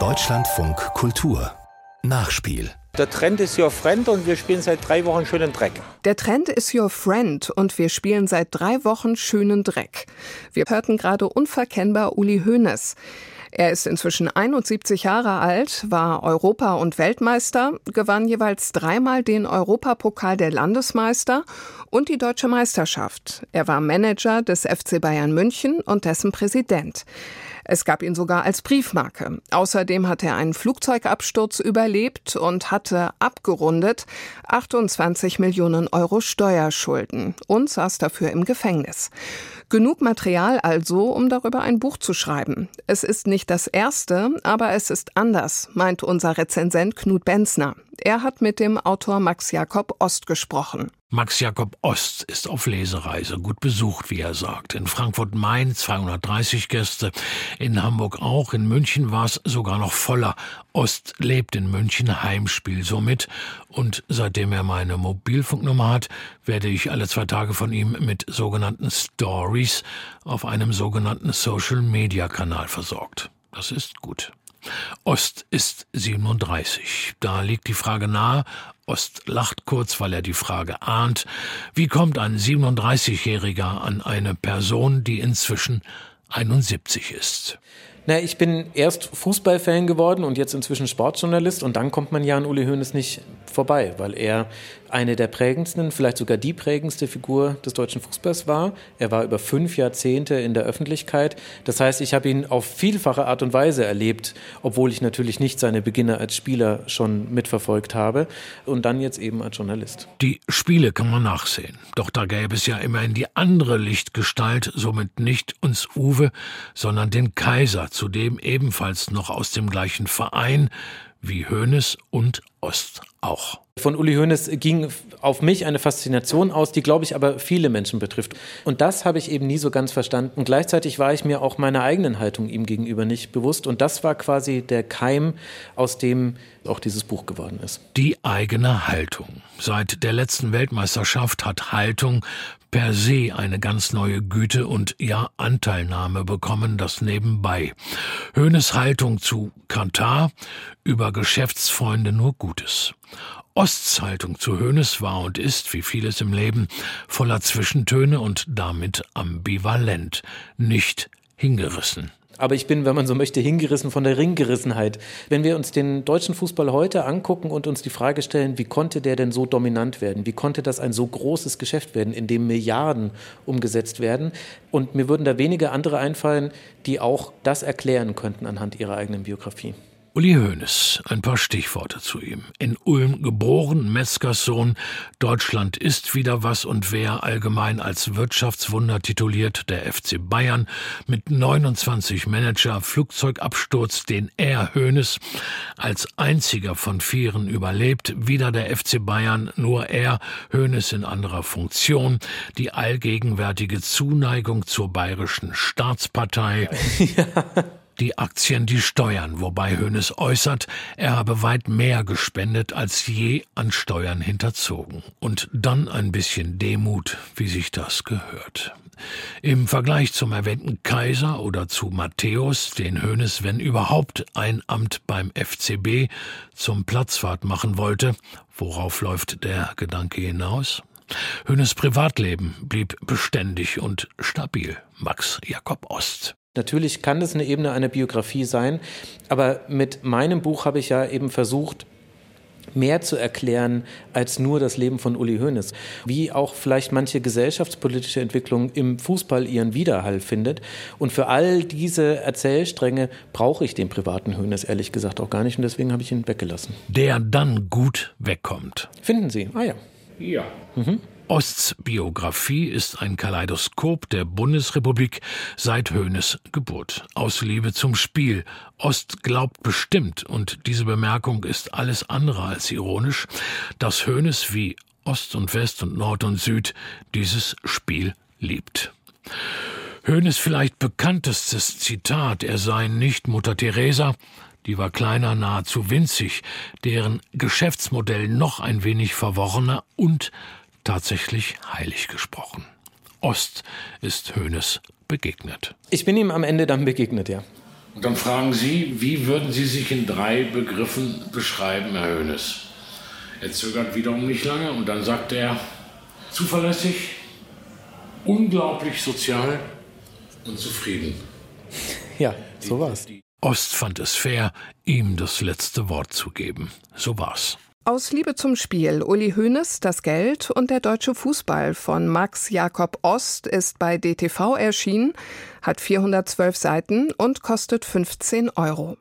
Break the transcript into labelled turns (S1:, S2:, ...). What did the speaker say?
S1: Deutschlandfunk Kultur Nachspiel
S2: der Trend ist Your Friend und wir spielen seit drei Wochen schönen Dreck.
S3: Der Trend ist Your Friend und wir spielen seit drei Wochen schönen Dreck. Wir hörten gerade unverkennbar Uli Hoeneß. Er ist inzwischen 71 Jahre alt, war Europa- und Weltmeister, gewann jeweils dreimal den Europapokal der Landesmeister und die deutsche Meisterschaft. Er war Manager des FC Bayern München und dessen Präsident. Es gab ihn sogar als Briefmarke. Außerdem hat er einen Flugzeugabsturz überlebt und hatte abgerundet 28 Millionen Euro Steuerschulden und saß dafür im Gefängnis. Genug Material also, um darüber ein Buch zu schreiben. Es ist nicht das erste, aber es ist anders, meint unser Rezensent Knut Benzner. Er hat mit dem Autor Max Jakob Ost gesprochen.
S4: Max Jakob Ost ist auf Lesereise, gut besucht, wie er sagt. In Frankfurt-Main 230 Gäste, in Hamburg auch, in München war es sogar noch voller. Ost lebt in München, Heimspiel somit. Und seitdem er meine Mobilfunknummer hat, werde ich alle zwei Tage von ihm mit sogenannten Stories auf einem sogenannten Social-Media-Kanal versorgt. Das ist gut. Ost ist 37. Da liegt die Frage nahe, Ost lacht kurz, weil er die Frage ahnt, wie kommt ein 37-Jähriger an eine Person, die inzwischen 71 ist?
S5: Na, ich bin erst Fußballfan geworden und jetzt inzwischen Sportjournalist und dann kommt man ja an Uli Hoeneß nicht vorbei, weil er eine der prägendsten, vielleicht sogar die prägendste Figur des deutschen Fußballs war. Er war über fünf Jahrzehnte in der Öffentlichkeit. Das heißt, ich habe ihn auf vielfache Art und Weise erlebt, obwohl ich natürlich nicht seine Beginne als Spieler schon mitverfolgt habe und dann jetzt eben als Journalist.
S4: Die Spiele kann man nachsehen. Doch da gäbe es ja immerhin die andere Lichtgestalt, somit nicht uns Uwe, sondern den Kaiser, zudem ebenfalls noch aus dem gleichen Verein wie Hoeneß und Ost auch.
S5: Von Uli Hoeneß ging auf mich eine Faszination aus, die, glaube ich, aber viele Menschen betrifft. Und das habe ich eben nie so ganz verstanden. Gleichzeitig war ich mir auch meiner eigenen Haltung ihm gegenüber nicht bewusst. Und das war quasi der Keim, aus dem auch dieses Buch geworden ist.
S4: Die eigene Haltung. Seit der letzten Weltmeisterschaft hat Haltung per se eine ganz neue Güte und ja Anteilnahme bekommen, das nebenbei. Höhnes Haltung zu Katar über Geschäftsfreunde nur Gutes. Osts Haltung zu Höhnes war und ist, wie vieles im Leben, voller Zwischentöne und damit ambivalent, nicht hingerissen.
S5: Aber ich bin, wenn man so möchte, hingerissen von der Ringgerissenheit. Wenn wir uns den deutschen Fußball heute angucken und uns die Frage stellen, wie konnte der denn so dominant werden? Wie konnte das ein so großes Geschäft werden, in dem Milliarden umgesetzt werden? Und mir würden da wenige andere einfallen, die auch das erklären könnten anhand ihrer eigenen Biografie.
S4: Uli Hoeneß, ein paar Stichworte zu ihm. In Ulm geboren, Metzgers Sohn. Deutschland ist wieder was und wer allgemein als Wirtschaftswunder tituliert, der FC Bayern. Mit 29 Manager, Flugzeugabsturz, den er Hoeneß als einziger von vieren überlebt. Wieder der FC Bayern, nur er, Hoeneß in anderer Funktion. Die allgegenwärtige Zuneigung zur bayerischen Staatspartei. Ja die Aktien die Steuern, wobei Hoeneß äußert, er habe weit mehr gespendet als je an Steuern hinterzogen. Und dann ein bisschen Demut, wie sich das gehört. Im Vergleich zum erwähnten Kaiser oder zu Matthäus, den Hoeneß, wenn überhaupt, ein Amt beim FCB zum Platzfahrt machen wollte, worauf läuft der Gedanke hinaus? Hönes Privatleben blieb beständig und stabil. Max Jakob Ost.
S5: Natürlich kann das eine Ebene einer Biografie sein, aber mit meinem Buch habe ich ja eben versucht, mehr zu erklären als nur das Leben von Uli Hoeneß. Wie auch vielleicht manche gesellschaftspolitische Entwicklung im Fußball ihren Widerhall findet. Und für all diese Erzählstränge brauche ich den privaten Hoeneß ehrlich gesagt auch gar nicht und deswegen habe ich ihn weggelassen.
S4: Der dann gut wegkommt.
S5: Finden Sie? Ah ja.
S4: Ja. Mhm. Osts Biografie ist ein Kaleidoskop der Bundesrepublik seit Hoeneß Geburt. Aus Liebe zum Spiel. Ost glaubt bestimmt, und diese Bemerkung ist alles andere als ironisch, dass Hoeneß wie Ost und West und Nord und Süd dieses Spiel liebt. Hoeneß vielleicht bekanntestes Zitat, er sei nicht Mutter Teresa, die war kleiner, nahezu winzig, deren Geschäftsmodell noch ein wenig verworrener und tatsächlich heilig gesprochen. Ost ist Hoeneß begegnet.
S5: Ich bin ihm am Ende dann begegnet, ja.
S4: Und dann fragen Sie, wie würden Sie sich in drei Begriffen beschreiben, Herr Hoeneß? Er zögert wiederum nicht lange und dann sagt er, zuverlässig, unglaublich sozial und zufrieden.
S5: Ja, so war's.
S4: Ost fand es fair, ihm das letzte Wort zu geben. So war's.
S3: Aus Liebe zum Spiel, Uli Hoeneß, Das Geld und der deutsche Fußball von Max Jakob Ost ist bei DTV erschienen, hat 412 Seiten und kostet 15 Euro.